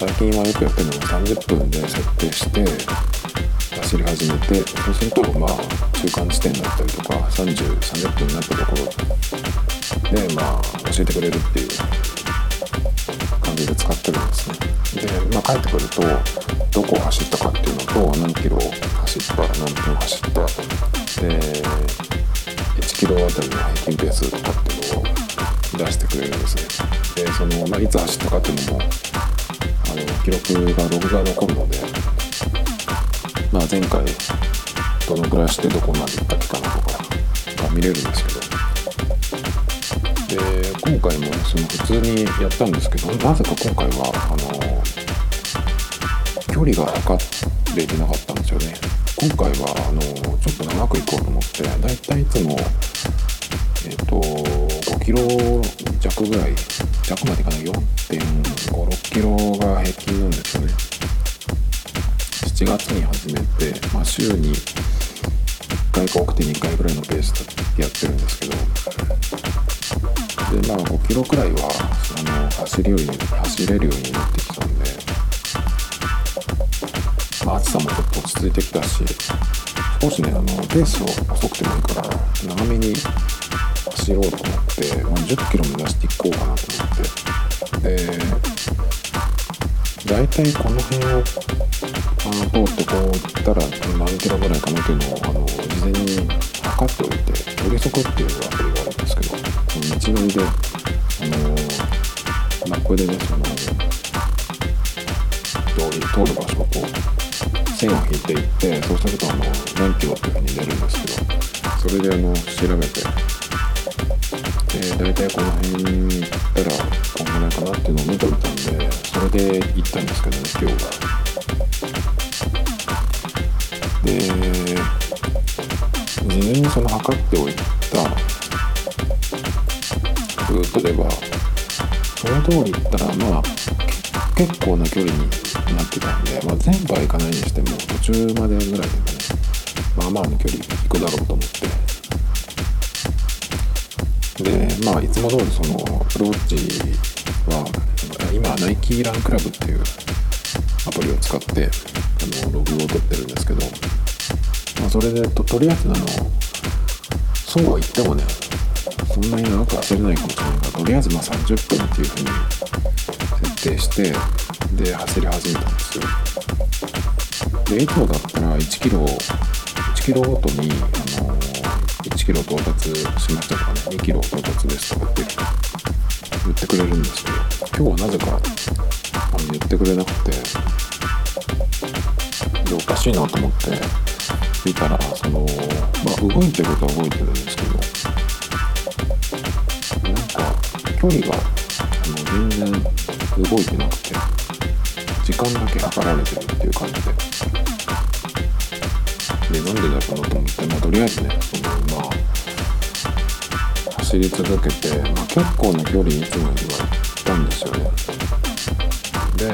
最近はよくやってるのが30分で設定して走り始めてそうするとまあ中間地点だったりとか3030分になったところでまあ教えてくれるっていう感じで使ってるんですね。で、まあ、帰ってくるとどこを走ったかっていうのと何キロ走った何分走った。で1キロあたりの平均ペースとかっていうのを出してくれるんですね。でその、まあ、いつ走ったかっていうのもあの記録がログが残るので、まあ、前回どのぐらいしてどこまで行ったっけかなとかが見れるんですけど。で今回もその普通にやったんですけどなぜか今回はあの距離が測れていけなかったんですよね。今回はあのちょっと長く行こうと思ってだいたいいつもえっ、ー、と5キロ弱ぐらい弱までいかない4.56キロが平均なんですよね。7月に始めて、まあ、週に1回か多くて2回ぐらいのペースでやってるんですけど。でまあ5キロくらいはあの走るように走れるようになってきたんで、まあ、暑さもちょっと落ち着いてきたし少しねあのペースを遅くてもいいから長めに走ろうと思って、まあ、10キロ目指していこうかなと思って。で大体この辺をあの通ってこう行ったら何キロぐらいかなっていうのをあの事前に測っておいて距離測っていうアプリがあるんですけど道のりであのマップでねその通り通る場所をこう線を引いていってそうするとあの何キロっていうふうに出るんですけどそれであの調べてえ大体この辺に行ったらこんぐらいかなっていうのを見ていたんでそれで行ったんですけどね今日は。で事前にその測っておいたルートではその通り行ったらまあ結構な距離になってたんで、まあ、全部は行かないにしても途中までぐらいでねまあまあの距離行くだろうと思ってでまあいつも通りそのアプローチは今ナイキーランクラブっていうアプリを使ってあのログを取ってるんですけど、まあ、それでととりあえずあのそうは言ってもねそんなに長く走れないかもしれないからとりあえずまあ30分っていうふうに設定してで走り始めたんですよ。でいつもだったら1キロ1キロごとにキロ到達しましたとかね2キロ到達ですとかって言ってくれるんですけど今日はなぜかあの言ってくれなくてでおかしいなと思って見たらそのまあ動いてることは動いてるんですけどなんか距離があの全然動いてなくて時間だけ測られてるっていう感じで。でなんでだろうなと思って、まあ、とりあえずねそのまあ走り続けて、まあ、結構な距離いつもよりは行ったんですよね。で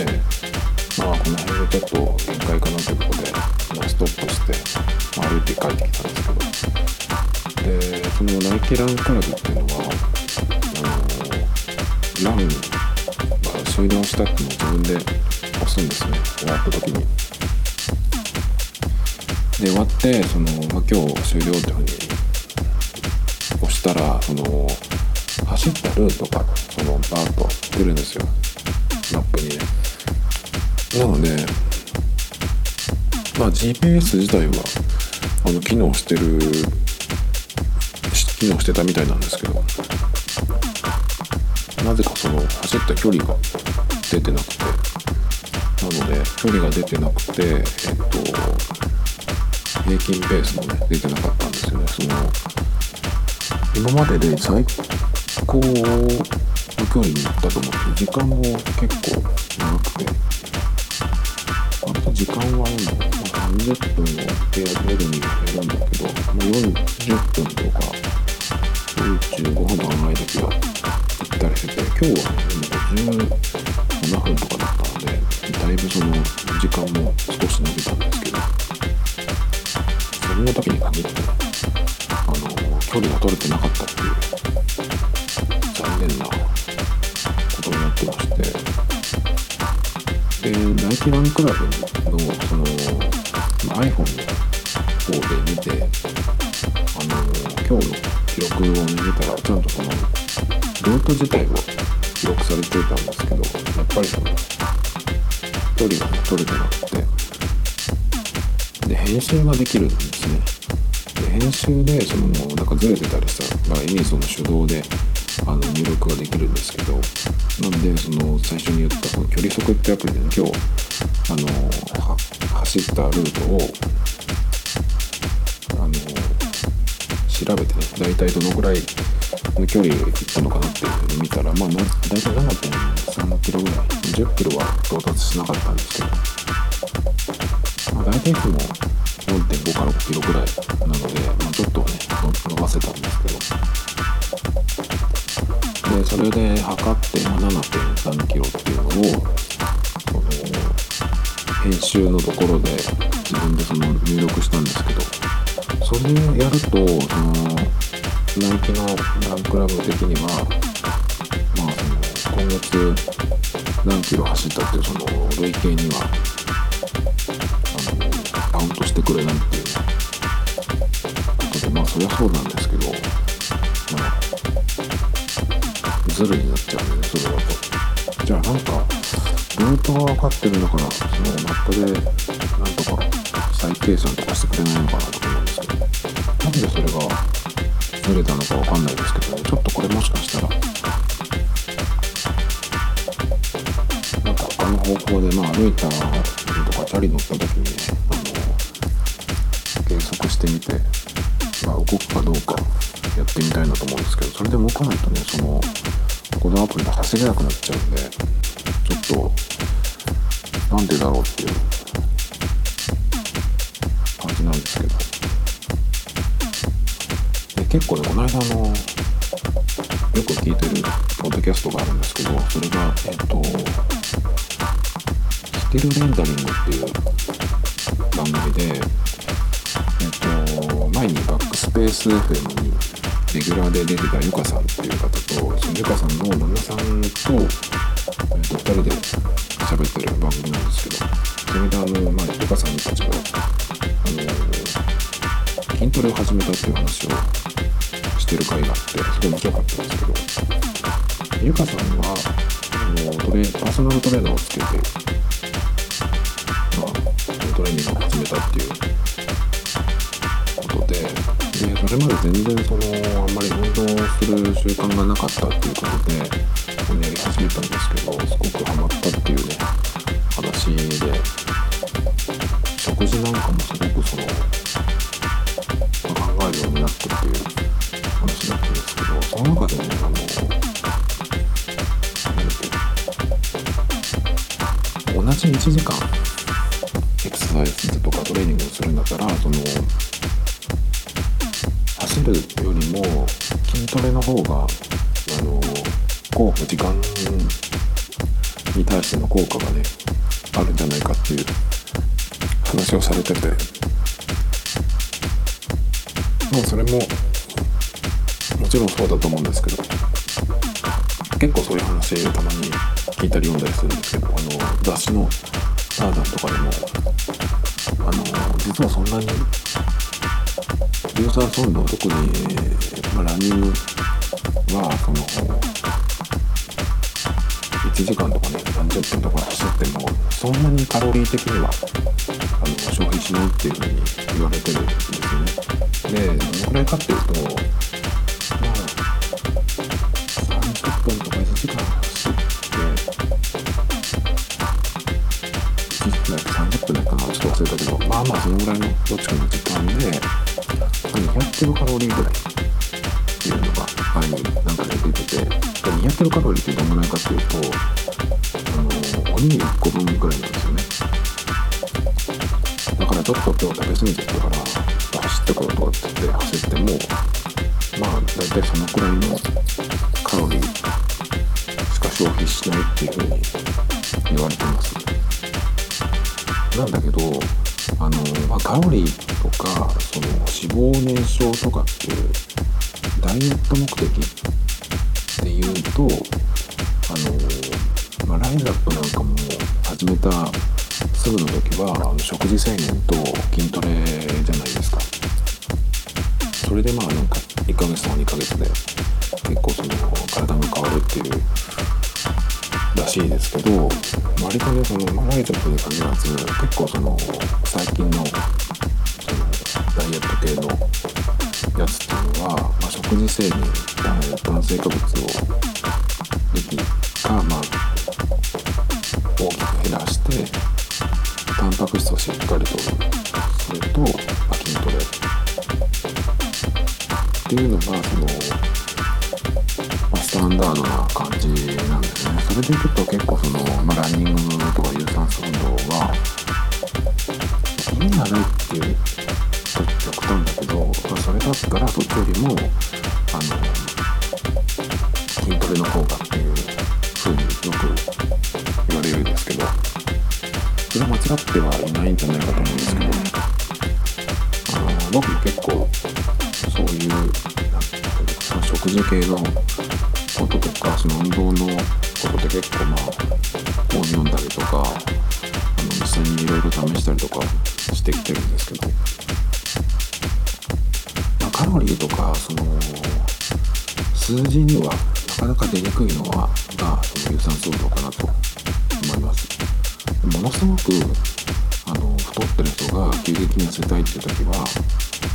まあこの辺でちょっと限界かなということで、まあ、ストップして、まあ、歩いて帰ってきたんですけど。でそのナイキランクラブっていうのはあのランが終了したっていうのを自分で押すんですね。終わった時に。で終わってその、まあ、今日終了っていうふうにしたらその走ったルートがそのバーッと出るんですよ。マップに。ねなのでまあ GPS 自体はあの機能してる機能してたみたいなんですけどなぜかその走った距離が出てなくてなので距離が出てなくてえっと平均ペースもね出てなかったんですよね。その今までで最高の距離に行ったと思って時間も結構長くてあと時間はなんだろう、まあ、30分を手上げるにやるんだけど、まあ、40分とか45分も甘い時は行ったりしてて今日はもう50 7分とかだったのでだいぶその時間も少し伸びたんですけどそれの時に限って距離が取れてなかったっていう残念なことになってましてでナイキランクラブのその iPhone の方で見てあの今日の記録を見たらちゃんとそのルート自体は記録されていたんですけどやっぱりその距離が取れてなくてで編集ができるんですね。編集でそのなんかずれてたりした場合にその手動であの入力ができるんですけどなんでその最初に言ったこの距離測ってアプリで、今日あの走ったルートをあの調べてね大体どのぐらいの距離行ったのかなっていうふうに見たらまあ大体7.3キロぐらい10キロは到達しなかったんですけど、まあ、大体いつも4.5から5キロぐらいなので、まあ、ちょっとね伸ばせたんですけどでそれで測って7.3キロっていうのをその編集のところで自分でその入力したんですけどそれをやるとそのナイキのランクラブ的にはまあその今月何キロ走ったっていうその累計にはあのカウントしてくれないってそりゃそうなんですけどまあズルになっちゃうんでねそれだと。じゃあなんかルートが分かってるんだからそのマップでなんとか再計算とかしてくれないのかなと思うんですけど。なんでそれがずれたのかわかんないですけど、ね、ちょっとこれもしかしたら。なんか他の方向でまあ歩いたとかチャリ乗った時にねあの計測してみて、まあ、動くかどうかやってみたいなと思うんですけどそれで動かないとねそのこのアプリで走れなくなっちゃうんでちょっとなんでだろうっていう感じなんですけど。で結構ねこの間のよく聞いてるポッドキャストがあるんですけどそれがえっ、とスティルレンダリングっていう番組で、前にバックスペース FM にレギュラーで出てたゆかさんっていう方とそのゆかさんの旦那さんと,、えー、と2人で喋ってる番組なんですけどそれであの、まあ、ゆかさんたちがあの筋トレを始めたっていう話をしてる回があってすごい面白かったんですけどゆかさんはあのトレパーソナルトレーナーをつけて、まあ、トレーニングを始めたっていうそれまで全然そのあんまり運動する習慣がなかったっていうことでやり始めたんですけどすごくハマったっていうね話で食事なんかもすごくその考えるようになってっていう話だったんですけどその中でねあの同じ1時間筋トレの方があのこう時間に対しての効果がねあるんじゃないかっていう話をされてて。まあそれももちろんそうだと思うんですけど結構そういう話をたまに聞いたり読んだりするんですけどあの雑誌の「ターザン」とかでもあの実はそんなに有酸素運動特に、まあ、ランニングはその1時間とかね30分とか走ってもそんなにカロリー的にはあの消費しないっていうふうに言われてるんですよね。でどのくらいかっていうと分とか1時間走って1時間30分だったかなちょっと忘れたけどまあまあそのぐらいのどっちかの時間で200キロカロリーぐらい200キロカロリーってどのぐらいかっていうとあのおにぎり1個分ぐらいなんですよねだからちょっと今日食べ過ぎてたから走ってこようとかって言って走ってもまあ大体そのくらいのカロリーしか消費しないっていうふうに言われてますなんだけどあの、まあ、カロリーとかその脂肪燃焼とかっていうダイエット目的で言うとあの、まあ、ライズアップなんかも始めたすぐの時はあの食事制限と筋トレじゃないですか。それでまあなんか1ヶ月とか2ヶ月で結構その体が変わるっていうらしいですけど割とねその、まあ、ライトに限らず結構その最近のそのダイエット系のやつっていうのは、まあ、食事制限炭水化物を適かまあ大きく減らしてタンパク質をしっかりとそれと、まあ、筋トレっていうのがそのまあスタンダードな感じなんですねそれでいくと結構その、まあ、ランニングとか有酸素運動は意味がないっていう、あ、それだったらそっちよりもあの筋トレの方がっていうふうによく言われるんですけどそれは間違ってはいないんじゃないかと思うんですけどあの僕結構そういう食事系のこととかその運動のことって結構まあ本読んだりとかあの実際にいろいろ試したりとかしてきてるんですけど、カロリーとかその数字にはなかなか出にくいのはがその有酸素運動かなと思います。ものすごくあの太ってる人が急激に痩せたいっていう時は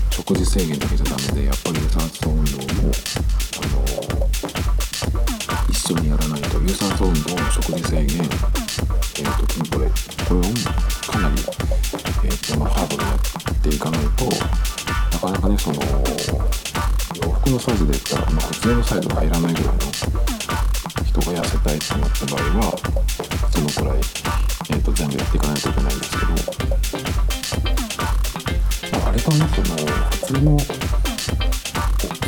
食事制限だけじゃダメでやっぱり有酸素運動もあの一緒にやらないと有酸素運動食事制限、えーと、筋トレこれをかなり、えーとまあ、ハードでやっていかないとかなかねその洋服のサイズで言ったら、まあ、普通のサイズが入らないぐらいの人が痩せたいってなった場合はそのくらい、えーと、全部やっていかないといけないんですけど、まあ、割とねその普通の大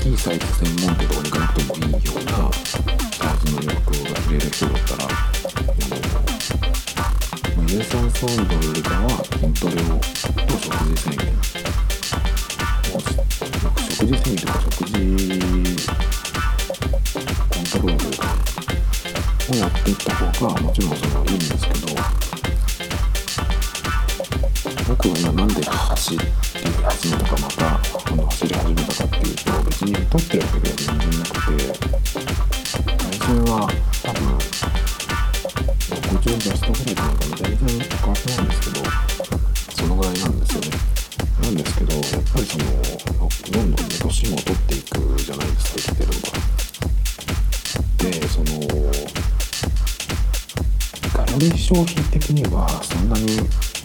きいサイズ専門店とかに行かなくてもいいようなサイズの洋服が着れる人だったら、あの、有酸素運動よりかは筋トレをと食事制限食事制限とか食事コントロール、をやっていった方がもちろんそれはいいんですけど僕は今なんで走って始めたかまた今度走り始めたかっていうと別に太ってるわけでは全然なくて体重は俺消費的にはそんなに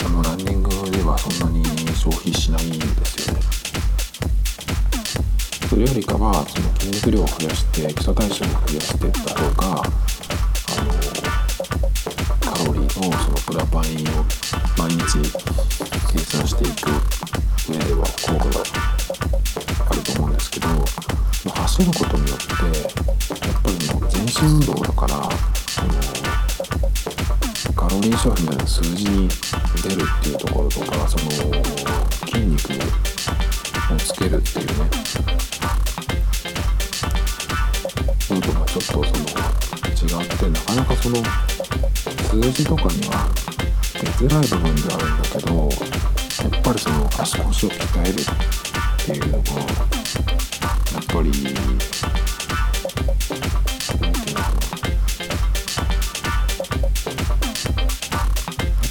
あのランニングではそんなに消費しないんですよね。それよりかはその筋肉量を増やして基礎代謝を増やしてった方があのカロリーのそのプラパインを毎日計算していくかには出づらい部分ではあるんだけどやっぱりその足腰を鍛えるっていうのがやっぱり何て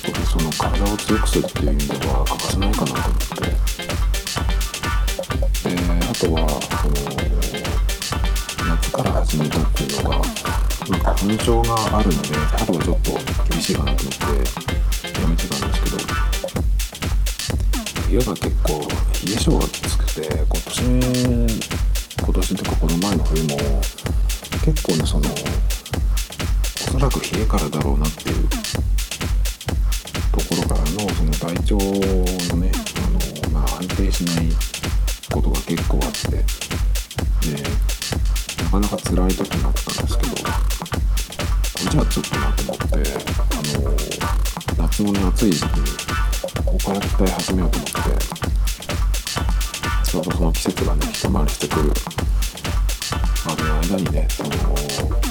言うのその体を強くするっていう意味では欠かせないかなと思って。であとはなんか花粉症があるので、春はちょっと厳しいかなと思ってやめてたんですけど、冬が結構冷え性がきつくて、今年、今年とかこの前の冬も、結構ね、その、おそらく冷えからだろうなっていうところからの、その体調のね、あの、まあ安定しないことが結構あって、で、なかなか辛い時もあったんですけどこじゃあちょっとなと思って。あの夏のね暑い時期にここから鍛え始めようと思って。ちょうどその季節がね一回りしてくる。までの間にねその鍛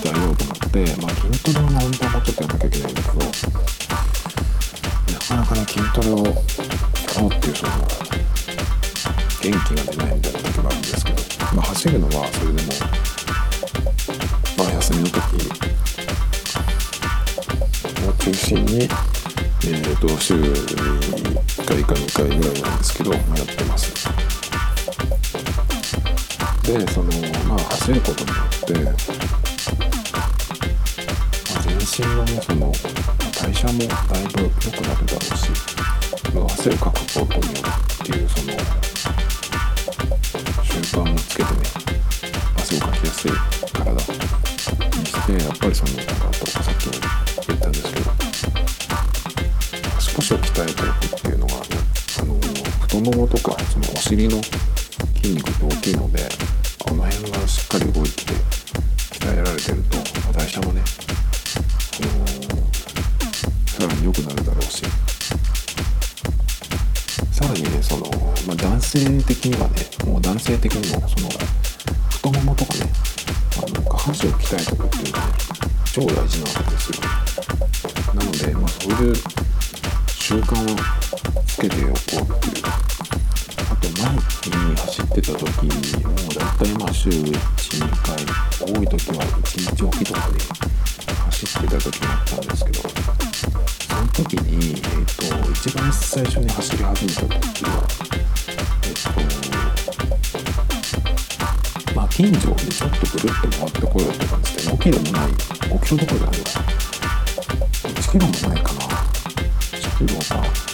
えようと思って、まあ、筋トレの本当はもちょっとやんなきゃいけないんだけど。なかなかね筋トレをやろうっていうその元気が出ないみたいな時もあるんですけど、まあ、走るのはそれでもまあ休みの時中心にえーと、週1回か2回ぐらいなんですけど、やってます。でそのまあ走ることによって、まあ、全身のねその代謝もだいぶ良くなるだろうし汗をかくことによっていうその尻の筋肉って大きいのでこの辺がしっかり動いて鍛えられてると代謝もね、あのー、さらに良くなるだろうし。さらにねその、まあ、男性的にはねもう男性的にもその太ももとかねあの下半身を鍛えておくっていうのがね超大事なわけですよ。なので、まあ、そういう習慣をつけておこうっていうってた時もう大体まあ週12回多い時は1日おきとかで走ってた時もあったんですけどその時に、えーと、一番最初に走り始めた時はえっ、ー、とまあ近所にちょっとぐるっと回ってこようって感じで5キロもない5キロどころじゃないわ1キロもないかな。1キロか。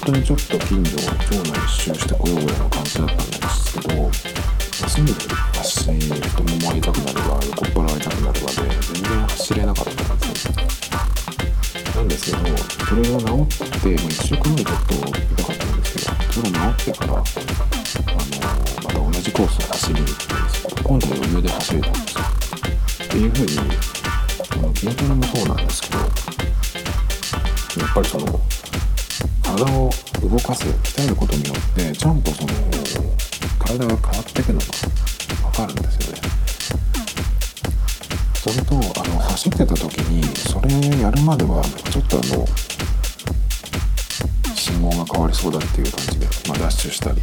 当にちょっと近所を町内一周してこようぐらいの感じだったんですけどすぐ足太ももが痛くなるわ横っ腹が痛くなるわで全然走れなかったんですよなんですけどそれが治って、まあ、1週間ぐらいちょっと痛かったんですけどそれが治ってからあのまた同じコースを走りに行ったんですけど今度は余裕で走れたんですよっていう風にあの筋トレもそうなんですけどやっぱりその体を動かす鍛えることによってちゃんとその体が変わっていくのが分かるんですよね。それとあの走ってた時にそれやるまではちょっとあの信号が変わりそうだっていう感じで、まあ、ダッシュしたり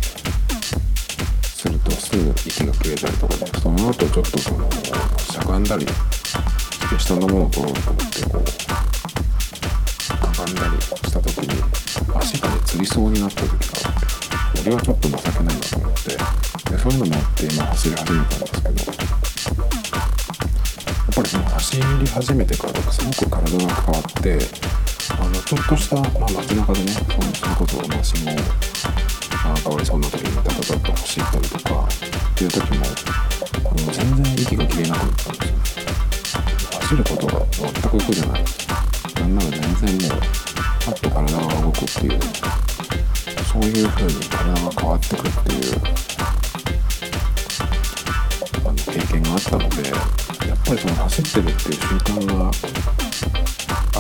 するとすぐ息が切れたりとかでその後ちょっとそのしゃがんだりして下のものを取ろうと思ってこうんだりした時に足がねつりそうになった時があって俺はちょっと情けないなと思ってでそういうのもあって今走り始めたんですけどやっぱりその走り始めてからすごく体が変わってあのちょっとした、まあ、街中でねそのそれこそ、まあ、信号が変わりそうな時にタタタッと走ったりとかっていう時もあの全然息が切れなくなったんですよ。走ることが全く苦じゃない。なんなら全然もうくっていうそういう風に体が変わってくっていうあの経験があったのでやっぱりその走ってるっていう習慣が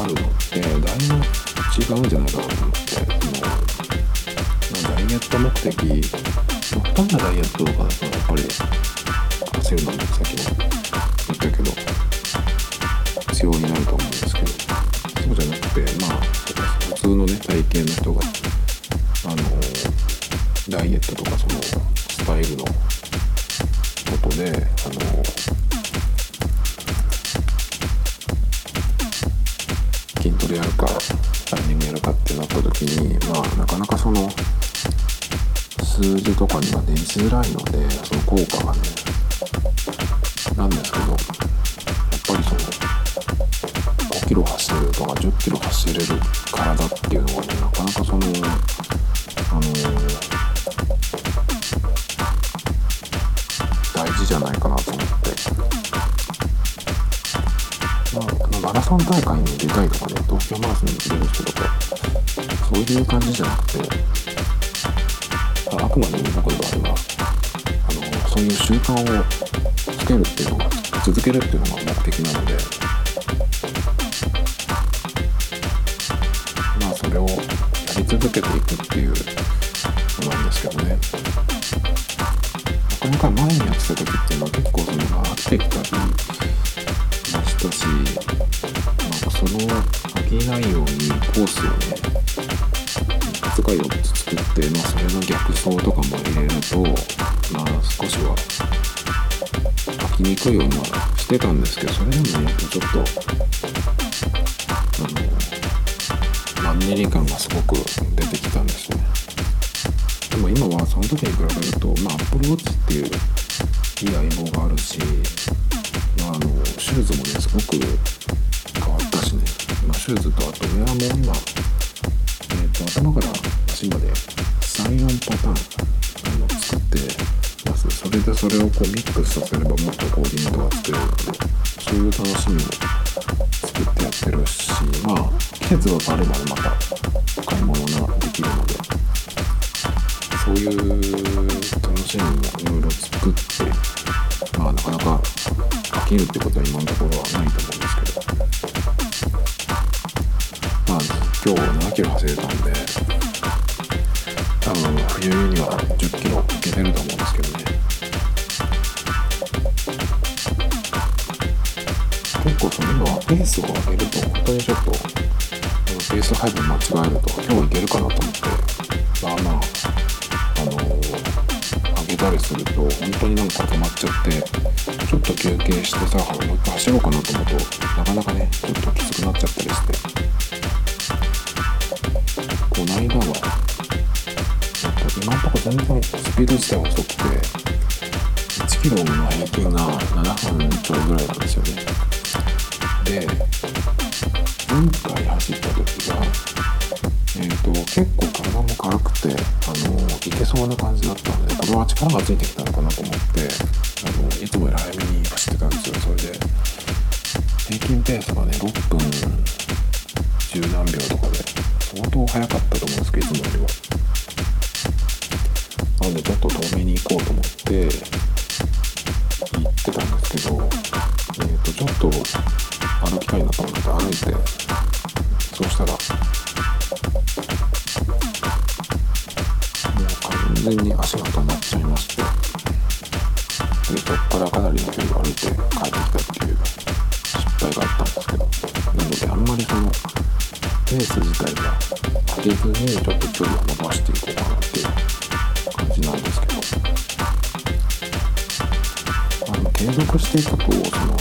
あるのってだいぶ違うんじゃないかなと思ってそのダイエット目的極端なダイエットとかだとやっぱり走るのもさっきも言ったけど必要になると思うんですけどそうじゃなくてまあ通のね体型の人があのダイエットとかそのスタイルのことであの筋トレやるかランニングやるかってなった時にまあなかなかその数字とかには出づらいのでその効果がねなんですけどキロ走るとか10キロ走れる体っていうのはねなかなかそのあの大事じゃないかなと思って。まあマラソン大会に出たいとかね東京マラソンに出る人とかそういう感じじゃなくてあくまでも僕の場合はあのそういう習慣をつけるっていうのが続けるっていうのが目的なのでり続けていくっていうのなんですけどねなかなか前にやってた時っていうのは結構その飽きてきたりましたしなんかその飽きないようにコースをねいくつか4つ作って、まあ、それの逆走とかも入れるとまあ少しは飽きにくい思いはしてたんですけどそれでもやっぱちょっとあのマンネリ感がすごく出てきたんですねでも今はその時に比べるとまあ Apple Watch っていういい相棒があるし、まあ、あのシューズもねすごく変わったしね、まあ、シューズとあとウェアも今、えー、と頭から足まで34パターンあの作ってます。それでそれをこうミックスさせればもっとコーディネートが作れるのでそういう楽しみも作ってやってるしまあ季節が変わればまた買い物ができるのでそういう楽しみもいろいろ作ってまあなかなか飽きるってことは今のところはないと思うんですけどまあ今日7キロ走れたんで多分冬には10キロいけてると思う。ペースを上げると本当にちょっとペース配分間違えると今日いけるかなと思ってまあまああの上げたりすると本当になんか止まっちゃってちょっと休憩してさもう一回走ろうかなと思うとなかなかねちょっときつくなっちゃったりしてこの間は今のところ全然スピード自体は遅くて1キロの平均が7分ちょいぐらいなんですよねで前回走った時がえー、と結構体も軽くてあのいけそうな感じだったのでこれは力がついてきたのかなと思ってあのいつもより早めに走ってたんですよ。それで平均ペースがね6分十何秒とかで相当速かったと思うんですけどいつもよりは。なのでちょっと遠めに行こうと思って行ってたんですけどえー、とちょっとたいなと思って歩いてそうしたら。もう完全に足が止まっちゃいまして。でそこからかなりの距離を歩いて帰ってきたっていう。失敗があったんですけど。なのであんまりそのペース自体が上げずにちょっと距離を伸ばしていこうかなっていう感じなんですけど。継続していくとその